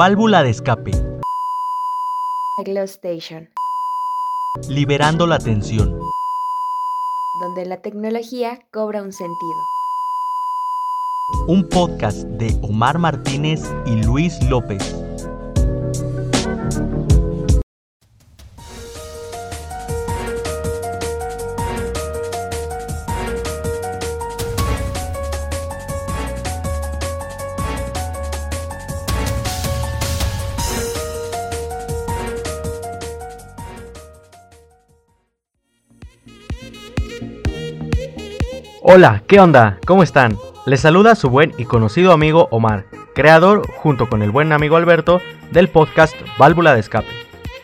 Válvula de escape. Glow Station, Liberando la tensión. donde la tecnología cobra un sentido. Un podcast de Omar Martínez y Luis López. Hola, ¿qué onda? ¿Cómo están? Les saluda su buen y conocido amigo Omar, creador, junto con el buen amigo Alberto, del podcast Válvula de Escape.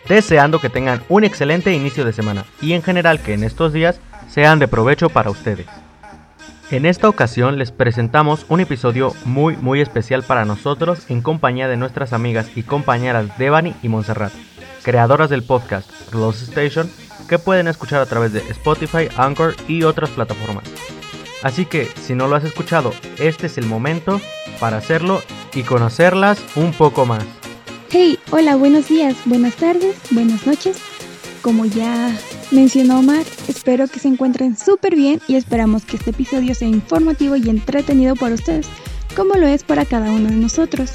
Deseando que tengan un excelente inicio de semana y en general que en estos días sean de provecho para ustedes. En esta ocasión les presentamos un episodio muy muy especial para nosotros en compañía de nuestras amigas y compañeras Devani y Montserrat, creadoras del podcast Close Station que pueden escuchar a través de Spotify, Anchor y otras plataformas. Así que si no lo has escuchado, este es el momento para hacerlo y conocerlas un poco más. Hey, hola, buenos días, buenas tardes, buenas noches. Como ya mencionó Omar, espero que se encuentren súper bien y esperamos que este episodio sea informativo y entretenido para ustedes, como lo es para cada uno de nosotros.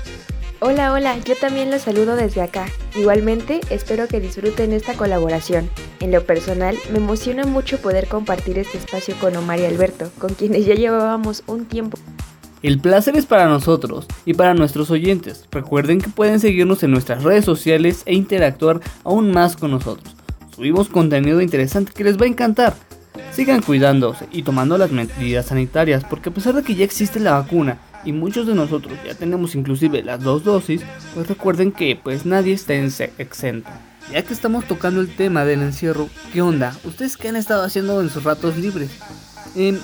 Hola, hola, yo también los saludo desde acá. Igualmente, espero que disfruten esta colaboración. En lo personal, me emociona mucho poder compartir este espacio con Omar y Alberto, con quienes ya llevábamos un tiempo. El placer es para nosotros y para nuestros oyentes. Recuerden que pueden seguirnos en nuestras redes sociales e interactuar aún más con nosotros. Subimos contenido interesante que les va a encantar. Sigan cuidándose y tomando las medidas sanitarias porque a pesar de que ya existe la vacuna y muchos de nosotros ya tenemos inclusive las dos dosis, pues recuerden que pues nadie está exento. Ya que estamos tocando el tema del encierro, ¿qué onda? ¿Ustedes qué han estado haciendo en sus ratos libres? Eh,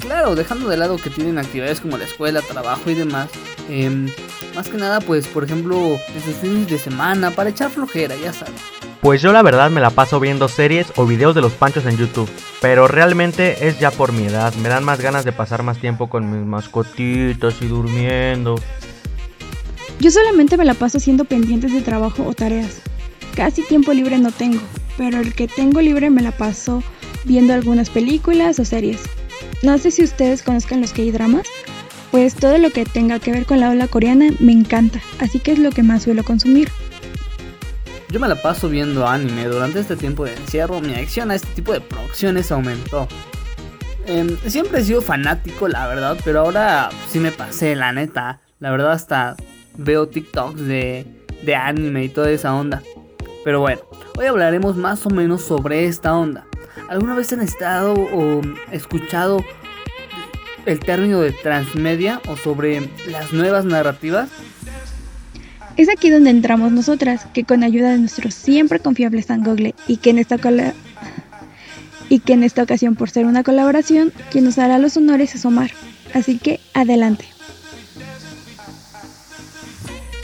claro, dejando de lado que tienen actividades como la escuela, trabajo y demás. Eh, más que nada, pues, por ejemplo, sus fines de semana, para echar flojera, ya saben. Pues yo la verdad me la paso viendo series o videos de los panchos en YouTube, pero realmente es ya por mi edad, me dan más ganas de pasar más tiempo con mis mascotitas y durmiendo. Yo solamente me la paso haciendo pendientes de trabajo o tareas. Casi tiempo libre no tengo, pero el que tengo libre me la paso viendo algunas películas o series. No sé si ustedes conozcan los K-dramas, pues todo lo que tenga que ver con la ola coreana me encanta, así que es lo que más suelo consumir. Yo me la paso viendo anime. Durante este tiempo de encierro, mi adicción a este tipo de producciones aumentó. Eh, siempre he sido fanático, la verdad, pero ahora sí me pasé, la neta. La verdad, hasta veo TikToks de, de anime y toda esa onda. Pero bueno, hoy hablaremos más o menos sobre esta onda. ¿Alguna vez han estado o escuchado el término de transmedia o sobre las nuevas narrativas? Es aquí donde entramos nosotras, que con ayuda de nuestro siempre confiable San Google y que en esta y que en esta ocasión por ser una colaboración, quien nos hará los honores es Omar. Así que adelante.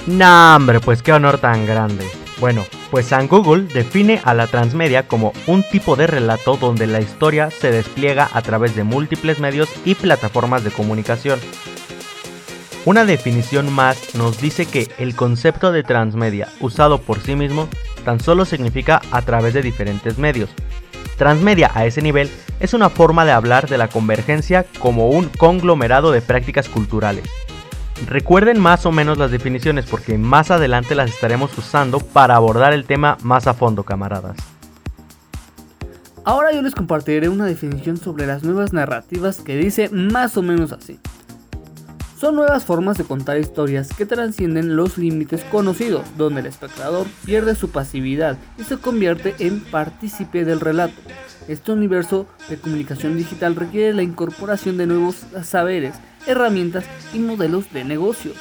Nah, hombre, pues qué honor tan grande. Bueno, pues San Google define a la transmedia como un tipo de relato donde la historia se despliega a través de múltiples medios y plataformas de comunicación. Una definición más nos dice que el concepto de transmedia usado por sí mismo tan solo significa a través de diferentes medios. Transmedia a ese nivel es una forma de hablar de la convergencia como un conglomerado de prácticas culturales. Recuerden más o menos las definiciones porque más adelante las estaremos usando para abordar el tema más a fondo, camaradas. Ahora yo les compartiré una definición sobre las nuevas narrativas que dice más o menos así. Son nuevas formas de contar historias que trascienden los límites conocidos, donde el espectador pierde su pasividad y se convierte en partícipe del relato. Este universo de comunicación digital requiere la incorporación de nuevos saberes, herramientas y modelos de negocio.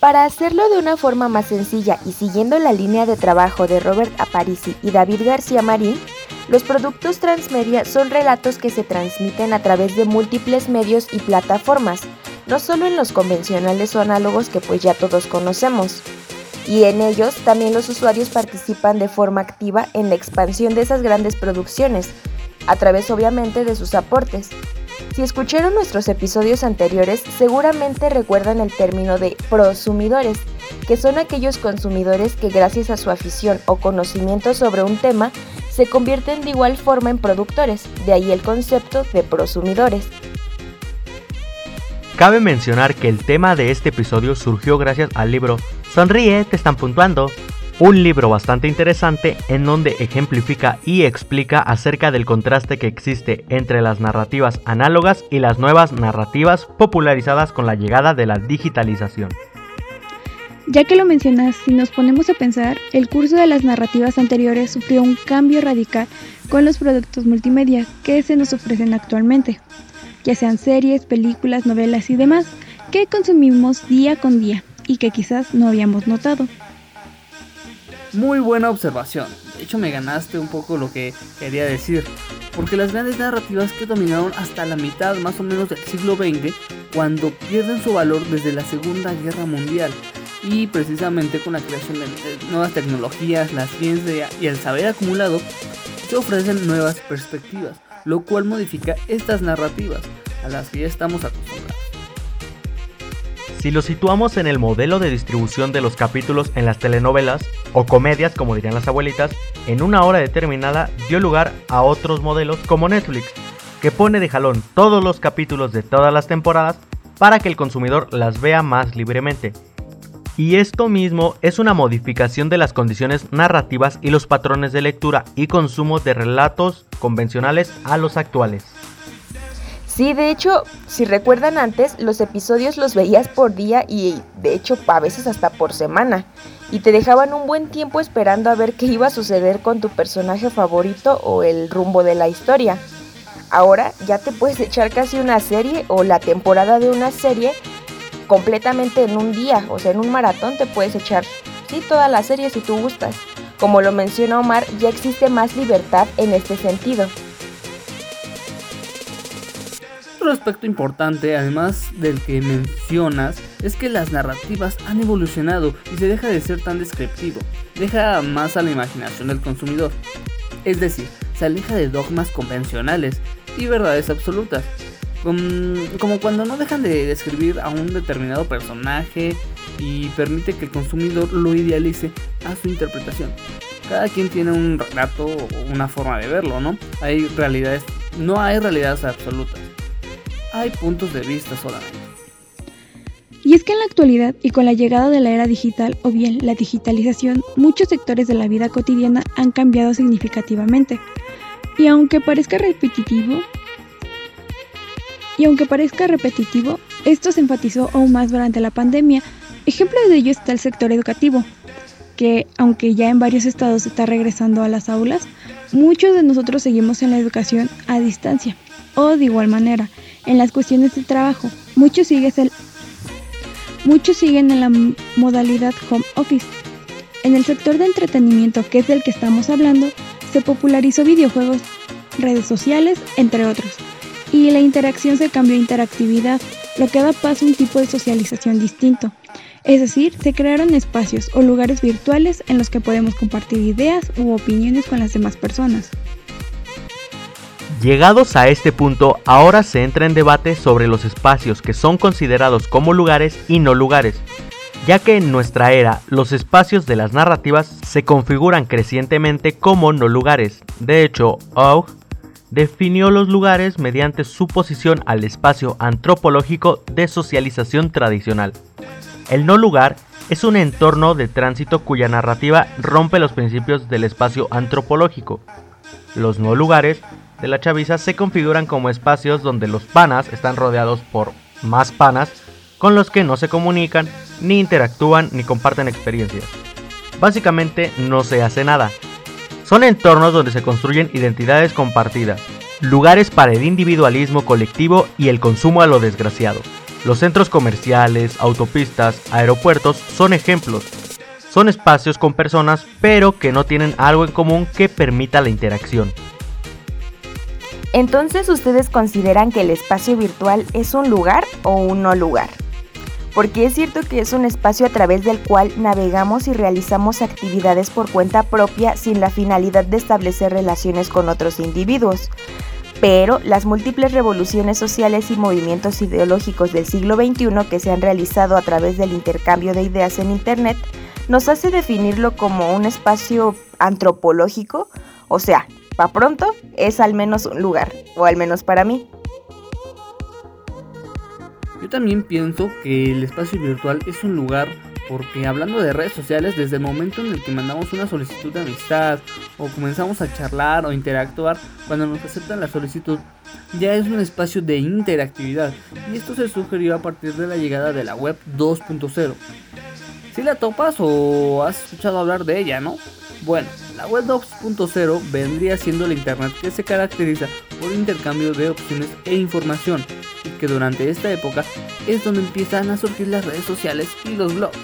Para hacerlo de una forma más sencilla y siguiendo la línea de trabajo de Robert Aparici y David García Marín, los productos transmedia son relatos que se transmiten a través de múltiples medios y plataformas, no solo en los convencionales o análogos que pues ya todos conocemos. Y en ellos también los usuarios participan de forma activa en la expansión de esas grandes producciones, a través obviamente de sus aportes. Si escucharon nuestros episodios anteriores, seguramente recuerdan el término de prosumidores, que son aquellos consumidores que gracias a su afición o conocimiento sobre un tema se convierten de igual forma en productores, de ahí el concepto de prosumidores. Cabe mencionar que el tema de este episodio surgió gracias al libro Sonríe, te están puntuando, un libro bastante interesante en donde ejemplifica y explica acerca del contraste que existe entre las narrativas análogas y las nuevas narrativas popularizadas con la llegada de la digitalización. Ya que lo mencionas, si nos ponemos a pensar, el curso de las narrativas anteriores sufrió un cambio radical con los productos multimedia que se nos ofrecen actualmente, ya sean series, películas, novelas y demás, que consumimos día con día y que quizás no habíamos notado. Muy buena observación. De hecho me ganaste un poco lo que quería decir. Porque las grandes narrativas que dominaron hasta la mitad más o menos del siglo XX, cuando pierden su valor desde la Segunda Guerra Mundial, y precisamente con la creación de nuevas tecnologías, la ciencia y el saber acumulado, se ofrecen nuevas perspectivas, lo cual modifica estas narrativas a las que ya estamos acostumbrados. Si lo situamos en el modelo de distribución de los capítulos en las telenovelas, o comedias como dirían las abuelitas, en una hora determinada dio lugar a otros modelos como Netflix, que pone de jalón todos los capítulos de todas las temporadas para que el consumidor las vea más libremente. Y esto mismo es una modificación de las condiciones narrativas y los patrones de lectura y consumo de relatos convencionales a los actuales. Sí, de hecho, si recuerdan antes, los episodios los veías por día y de hecho a veces hasta por semana. Y te dejaban un buen tiempo esperando a ver qué iba a suceder con tu personaje favorito o el rumbo de la historia. Ahora ya te puedes echar casi una serie o la temporada de una serie completamente en un día, o sea, en un maratón te puedes echar, sí, toda la serie si tú gustas. Como lo menciona Omar, ya existe más libertad en este sentido. Otro aspecto importante, además del que mencionas, es que las narrativas han evolucionado y se deja de ser tan descriptivo, deja más a la imaginación del consumidor. Es decir, se aleja de dogmas convencionales y verdades absolutas, como cuando no dejan de describir a un determinado personaje y permite que el consumidor lo idealice a su interpretación. Cada quien tiene un relato o una forma de verlo, ¿no? Hay realidades, no hay realidades absolutas hay puntos de vista solamente. Y es que en la actualidad y con la llegada de la era digital o bien la digitalización, muchos sectores de la vida cotidiana han cambiado significativamente. Y aunque parezca repetitivo, y aunque parezca repetitivo, esto se enfatizó aún más durante la pandemia. Ejemplo de ello está el sector educativo, que aunque ya en varios estados está regresando a las aulas, muchos de nosotros seguimos en la educación a distancia o de igual manera en las cuestiones de trabajo. Muchos siguen, el, muchos siguen en la modalidad home office. En el sector de entretenimiento, que es del que estamos hablando, se popularizó videojuegos, redes sociales, entre otros. Y la interacción se cambió a interactividad, lo que da paso a un tipo de socialización distinto. Es decir, se crearon espacios o lugares virtuales en los que podemos compartir ideas u opiniones con las demás personas. Llegados a este punto, ahora se entra en debate sobre los espacios que son considerados como lugares y no lugares, ya que en nuestra era los espacios de las narrativas se configuran crecientemente como no lugares. De hecho, Aug definió los lugares mediante su posición al espacio antropológico de socialización tradicional. El no lugar es un entorno de tránsito cuya narrativa rompe los principios del espacio antropológico. Los no lugares de la chaviza se configuran como espacios donde los panas están rodeados por más panas con los que no se comunican, ni interactúan, ni comparten experiencias. Básicamente no se hace nada. Son entornos donde se construyen identidades compartidas, lugares para el individualismo colectivo y el consumo a lo desgraciado. Los centros comerciales, autopistas, aeropuertos son ejemplos. Son espacios con personas pero que no tienen algo en común que permita la interacción. Entonces, ¿ustedes consideran que el espacio virtual es un lugar o un no lugar? Porque es cierto que es un espacio a través del cual navegamos y realizamos actividades por cuenta propia sin la finalidad de establecer relaciones con otros individuos. pero las múltiples revoluciones sociales y movimientos ideológicos del siglo XXI que se han realizado a través del intercambio de ideas en Internet nos hace definirlo como un espacio antropológico, o sea, para pronto es al menos un lugar, o al menos para mí. Yo también pienso que el espacio virtual es un lugar porque hablando de redes sociales, desde el momento en el que mandamos una solicitud de amistad o comenzamos a charlar o interactuar, cuando nos aceptan la solicitud, ya es un espacio de interactividad y esto se sugirió a partir de la llegada de la web 2.0. Si la topas o has escuchado hablar de ella, ¿no? Bueno, la web 2.0 vendría siendo la internet que se caracteriza por intercambio de opciones e información y que durante esta época es donde empiezan a surgir las redes sociales y los blogs.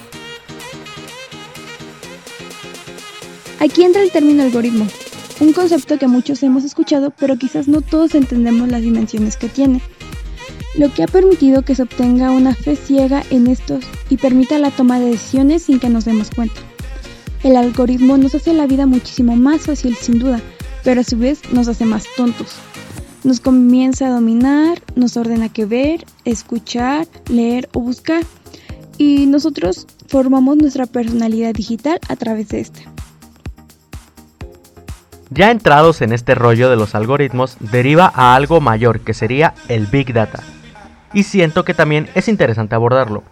Aquí entra el término algoritmo, un concepto que muchos hemos escuchado, pero quizás no todos entendemos las dimensiones que tiene, lo que ha permitido que se obtenga una fe ciega en estos y permita la toma de decisiones sin que nos demos cuenta. El algoritmo nos hace la vida muchísimo más fácil sin duda, pero a su vez nos hace más tontos. Nos comienza a dominar, nos ordena qué ver, escuchar, leer o buscar, y nosotros formamos nuestra personalidad digital a través de este. Ya entrados en este rollo de los algoritmos, deriva a algo mayor que sería el Big Data. Y siento que también es interesante abordarlo,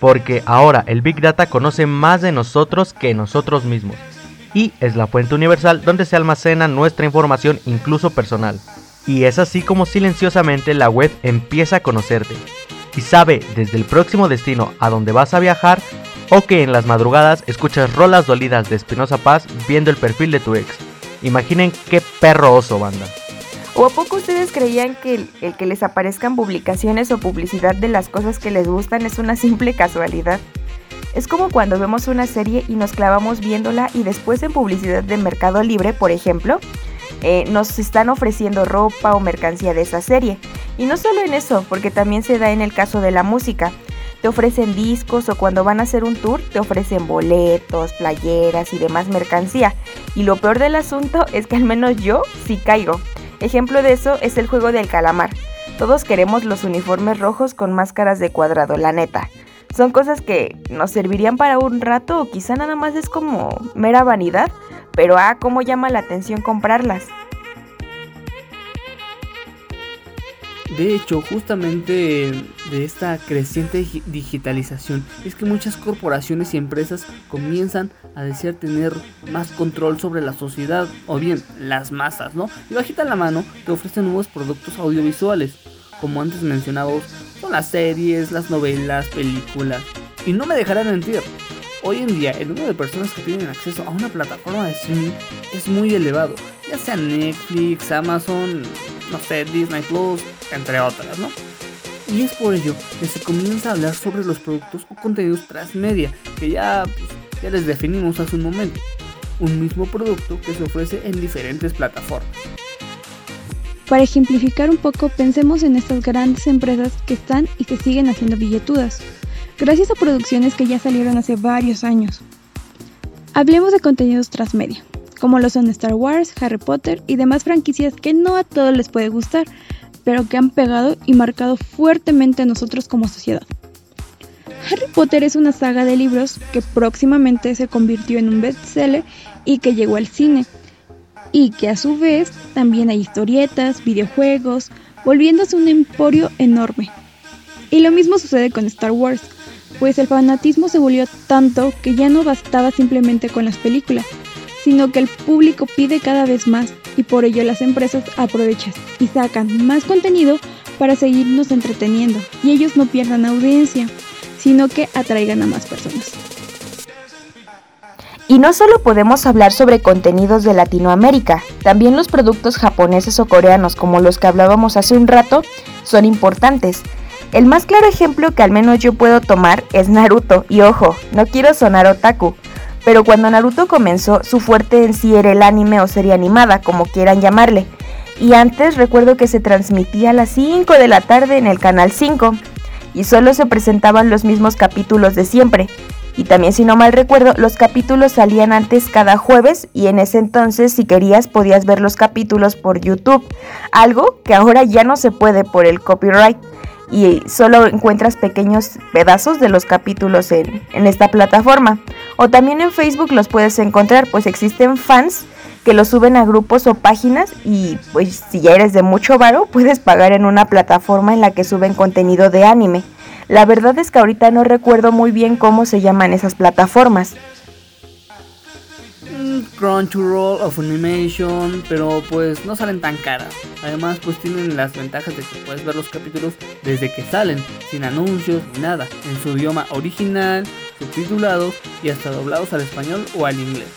porque ahora el Big Data conoce más de nosotros que nosotros mismos, y es la fuente universal donde se almacena nuestra información incluso personal. Y es así como silenciosamente la web empieza a conocerte, y sabe desde el próximo destino a donde vas a viajar, o que en las madrugadas escuchas rolas dolidas de Espinosa Paz viendo el perfil de tu ex Imaginen qué perro oso, banda. ¿O a poco ustedes creían que el, que les aparezcan publicaciones o publicidad de las cosas que les gustan es una simple casualidad? Es como cuando vemos una serie y nos clavamos viéndola y después en publicidad de Mercado Libre, por ejemplo, eh, nos están ofreciendo ropa o mercancía de esa serie. Y no solo en eso, porque también se da en el caso de la música te ofrecen discos o cuando van a hacer un tour te ofrecen boletos, playeras y demás mercancía. Y lo peor del asunto es que al menos yo sí caigo. Ejemplo de eso es el juego del calamar. Todos queremos los uniformes rojos con máscaras de cuadrado, la neta. Son cosas que nos servirían para un rato o quizá nada más es como mera vanidad, pero ah, cómo llama la atención comprarlas. De hecho, justamente de esta creciente digitalización es que muchas corporaciones y empresas comienzan a desear tener más control sobre la sociedad o bien las masas, ¿no? Y bajita la mano te ofrecen nuevos productos audiovisuales, como antes mencionados, son las series, las novelas, películas. Y no me dejarán mentir, hoy en día el número de personas que tienen acceso a una plataforma de streaming es muy elevado, ya sea Netflix, Amazon, no sé, Disney Plus, entre otras, ¿no? Y es por ello que se comienza a hablar sobre los productos o contenidos transmedia, que ya, pues, ya les definimos hace un momento. Un mismo producto que se ofrece en diferentes plataformas. Para ejemplificar un poco, pensemos en estas grandes empresas que están y que siguen haciendo billetudas, gracias a producciones que ya salieron hace varios años. Hablemos de contenidos transmedia como lo son Star Wars, Harry Potter y demás franquicias que no a todos les puede gustar, pero que han pegado y marcado fuertemente a nosotros como sociedad. Harry Potter es una saga de libros que próximamente se convirtió en un bestseller y que llegó al cine, y que a su vez también hay historietas, videojuegos, volviéndose un emporio enorme. Y lo mismo sucede con Star Wars, pues el fanatismo se volvió tanto que ya no bastaba simplemente con las películas, sino que el público pide cada vez más y por ello las empresas aprovechan y sacan más contenido para seguirnos entreteniendo y ellos no pierdan audiencia, sino que atraigan a más personas. Y no solo podemos hablar sobre contenidos de Latinoamérica, también los productos japoneses o coreanos como los que hablábamos hace un rato son importantes. El más claro ejemplo que al menos yo puedo tomar es Naruto, y ojo, no quiero sonar otaku, pero cuando Naruto comenzó, su fuerte en sí era el anime o serie animada, como quieran llamarle. Y antes recuerdo que se transmitía a las 5 de la tarde en el canal 5 y solo se presentaban los mismos capítulos de siempre. Y también si no mal recuerdo, los capítulos salían antes cada jueves y en ese entonces si querías podías ver los capítulos por YouTube, algo que ahora ya no se puede por el copyright y solo encuentras pequeños pedazos de los capítulos en, en, esta plataforma. O también en Facebook los puedes encontrar, pues existen fans que los suben a grupos o páginas y pues si ya eres de mucho varo puedes pagar en una plataforma en la que suben contenido de anime. La verdad es que ahorita no recuerdo muy bien cómo se llaman esas plataformas. Crunchyroll of Animation, pero pues no salen tan caras. Además pues tienen las ventajas de que puedes ver los capítulos desde que salen, sin anuncios ni nada, en su idioma original, subtitulados y hasta doblados al español o al inglés.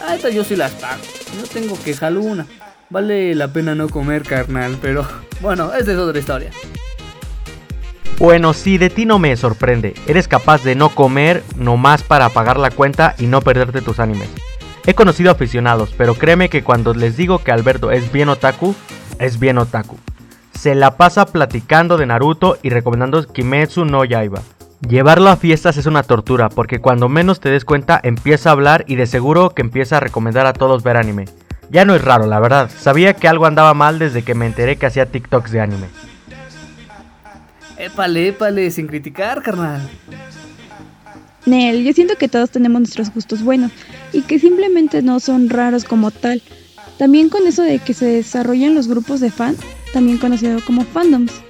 Ah, estas yo sí las pago, no tengo queja alguna. Vale la pena no comer carnal, pero bueno, esa es otra historia. Bueno, si de ti no me sorprende, eres capaz de no comer nomás para pagar la cuenta y no perderte tus animes. He conocido aficionados, pero créeme que cuando les digo que Alberto es bien otaku, es bien otaku. Se la pasa platicando de Naruto y recomendando Kimetsu no Yaiba. Llevarlo a fiestas es una tortura, porque cuando menos te des cuenta empieza a hablar y de seguro que empieza a recomendar a todos ver anime. Ya no es raro, la verdad. Sabía que algo andaba mal desde que me enteré que hacía TikToks de anime. Épale, épale, sin criticar, carnal. Nel, yo siento que todos tenemos nuestros gustos buenos y que simplemente no son raros como tal. También con eso de que se desarrollan los grupos de fans, también conocido como fandoms.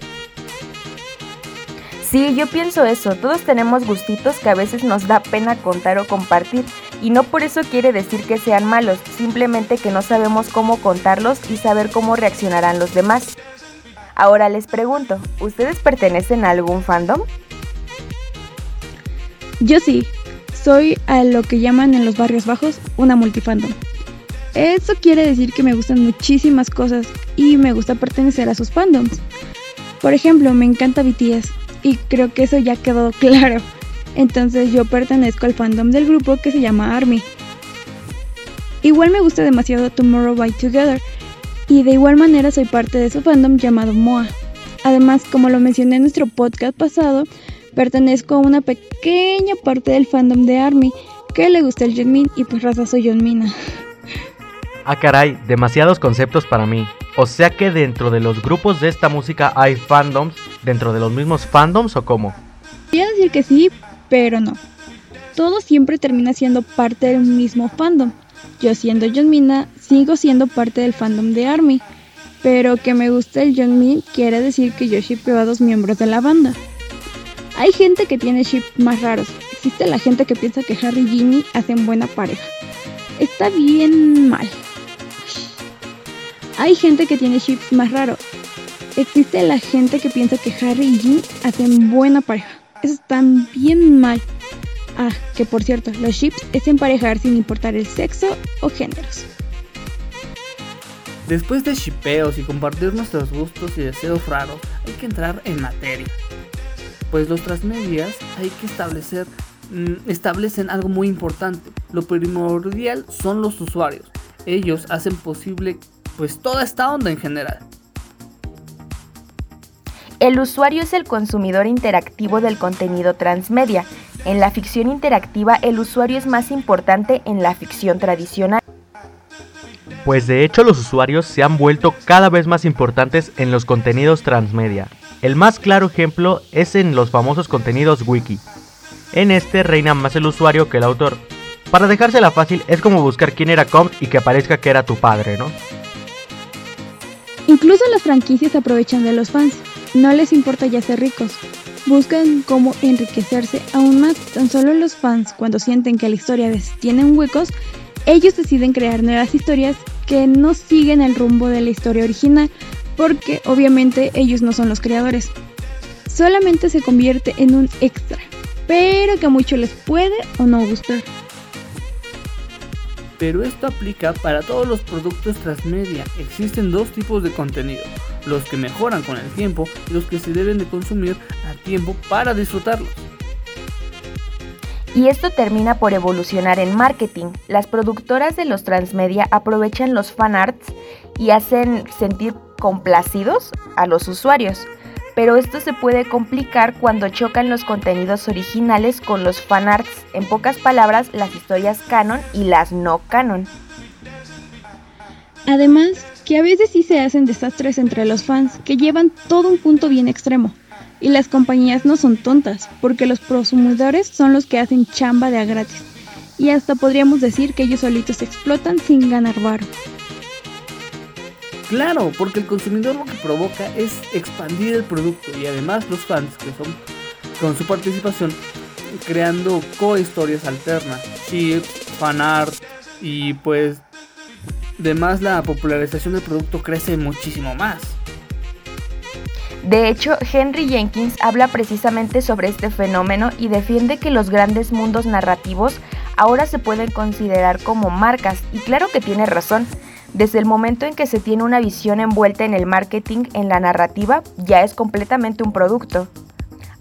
Sí, yo pienso eso, todos tenemos gustitos que a veces nos da pena contar o compartir y no por eso quiere decir que sean malos, simplemente que no sabemos cómo contarlos y saber cómo reaccionarán los demás. Ahora les pregunto, ¿ustedes pertenecen a algún fandom? Yo sí, soy a lo que llaman en los barrios bajos una multifandom. Eso quiere decir que me gustan muchísimas cosas y me gusta pertenecer a sus fandoms. Por ejemplo, me encanta BTS y creo que eso ya quedó claro. Entonces yo pertenezco al fandom del grupo que se llama ARMY. Igual me gusta demasiado Tomorrow by Together y de igual manera soy parte de su fandom llamado MOA. Además, como lo mencioné en nuestro podcast pasado, Pertenezco a una pequeña parte del fandom de ARMY que le gusta el Jeonmin y pues raza soy Jeonmina. Ah caray, demasiados conceptos para mí. O sea que dentro de los grupos de esta música hay fandoms, dentro de los mismos fandoms o cómo? Voy decir que sí, pero no. Todo siempre termina siendo parte del mismo fandom. Yo siendo Jeonmina, sigo siendo parte del fandom de ARMY. Pero que me gusta el Jeonmin quiere decir que yo shipeo a dos miembros de la banda. Hay gente que tiene ships más raros. Existe la gente que piensa que Harry y Ginny hacen buena pareja. Está bien mal. Hay gente que tiene ships más raros. Existe la gente que piensa que Harry y Ginny hacen buena pareja. Eso está bien mal. Ah, que por cierto, los ships es emparejar sin importar el sexo o géneros. Después de shipeos y compartir nuestros gustos y deseos raros, hay que entrar en materia pues los transmedias hay que establecer mm, establecen algo muy importante. Lo primordial son los usuarios. Ellos hacen posible pues toda esta onda en general. El usuario es el consumidor interactivo del contenido transmedia. En la ficción interactiva el usuario es más importante en la ficción tradicional. Pues de hecho los usuarios se han vuelto cada vez más importantes en los contenidos transmedia. El más claro ejemplo es en los famosos contenidos wiki. En este reina más el usuario que el autor. Para dejársela fácil es como buscar quién era Comp y que aparezca que era tu padre, ¿no? Incluso las franquicias aprovechan de los fans. No les importa ya ser ricos. Buscan cómo enriquecerse aún más. Tan solo los fans, cuando sienten que la historia tienen huecos, ellos deciden crear nuevas historias que no siguen el rumbo de la historia original, porque obviamente ellos no son los creadores. Solamente se convierte en un extra, pero que a muchos les puede o no gustar. Pero esto aplica para todos los productos transmedia. Existen dos tipos de contenido, los que mejoran con el tiempo y los que se deben de consumir a tiempo para disfrutarlos. Y esto termina por evolucionar en marketing. Las productoras de los transmedia aprovechan los fanarts y hacen sentir complacidos a los usuarios. Pero esto se puede complicar cuando chocan los contenidos originales con los fanarts, en pocas palabras, las historias canon y las no canon. Además, que a veces sí se hacen desastres entre los fans que llevan todo un punto bien extremo. Y las compañías no son tontas, porque los prosumidores son los que hacen chamba de a gratis. Y hasta podríamos decir que ellos solitos explotan sin ganar varo. Claro, porque el consumidor lo que provoca es expandir el producto y además los fans, que son con su participación, creando co-historias alternas, chips, fanart y pues además la popularización del producto crece muchísimo más. De hecho, Henry Jenkins habla precisamente sobre este fenómeno y defiende que los grandes mundos narrativos ahora se pueden considerar como marcas, y claro que tiene razón. Desde el momento en que se tiene una visión envuelta en el marketing, en la narrativa, ya es completamente un producto.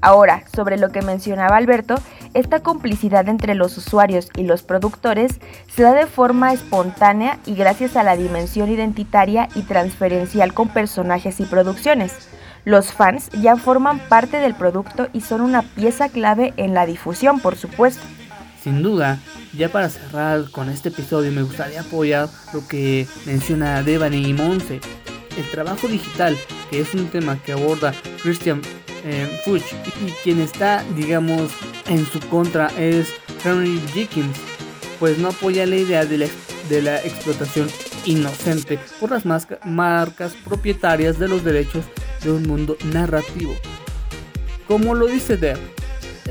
Ahora, sobre lo que mencionaba Alberto, esta complicidad entre los usuarios y los productores se da de forma espontánea y gracias a la dimensión identitaria y transferencial con personajes y producciones. Los fans ya forman parte del producto y son una pieza clave en la difusión, por supuesto. Sin duda, ya para cerrar con este episodio me gustaría apoyar lo que menciona Devani y Monse, el trabajo digital, que es un tema que aborda Christian eh, Fuchs y quien está, digamos, en su contra es Henry Jenkins, pues no apoya la idea de la, de la explotación inocente por las marcas propietarias de los derechos de un mundo narrativo. Como lo dice Dev,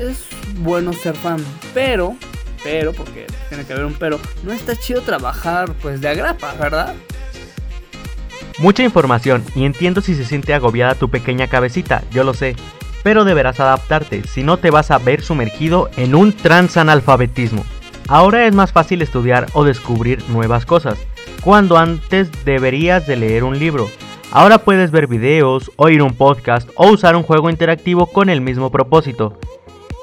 es bueno ser fan, pero, pero, porque tiene que haber un pero, no está chido trabajar pues de agrapa, ¿verdad? Mucha información y entiendo si se siente agobiada tu pequeña cabecita, yo lo sé, pero deberás adaptarte, si no te vas a ver sumergido en un transanalfabetismo. Ahora es más fácil estudiar o descubrir nuevas cosas, cuando antes deberías de leer un libro. Ahora puedes ver videos, oír un podcast o usar un juego interactivo con el mismo propósito.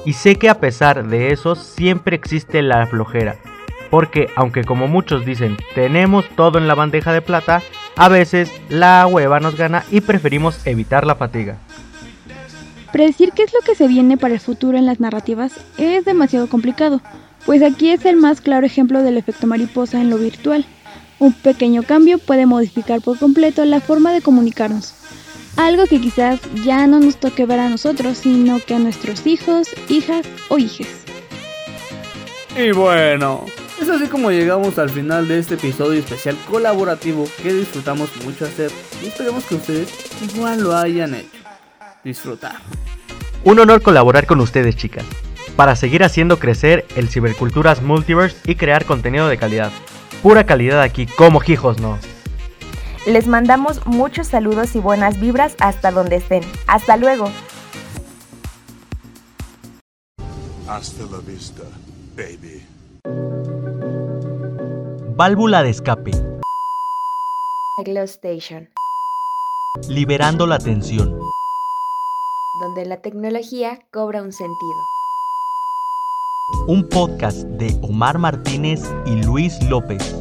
Y sé que a pesar de eso siempre existe la flojera, porque aunque como muchos dicen tenemos todo en la bandeja de plata, a veces la hueva nos gana y preferimos evitar la fatiga. Predecir qué es lo que se viene para el futuro en las narrativas es demasiado complicado, pues aquí es el más claro ejemplo del efecto mariposa en lo virtual. Un pequeño cambio puede modificar por completo la forma de comunicarnos, algo que quizás ya no nos toque ver a nosotros, sino que a nuestros hijos, hijas o hijes. Y bueno, es así como llegamos al final de este episodio especial colaborativo que disfrutamos mucho hacer y esperemos que ustedes igual lo hayan hecho. Disfrutar. Un honor colaborar con ustedes chicas, para seguir haciendo crecer el Ciberculturas Multiverse y crear contenido de calidad. Pura calidad aquí, como hijos no. Les mandamos muchos saludos y buenas vibras hasta donde estén. Hasta luego. Hasta la vista, baby. Válvula de escape. Glow Station, Liberando la tensión. donde la tecnología cobra un sentido. Un podcast de Omar Martínez y Luis López.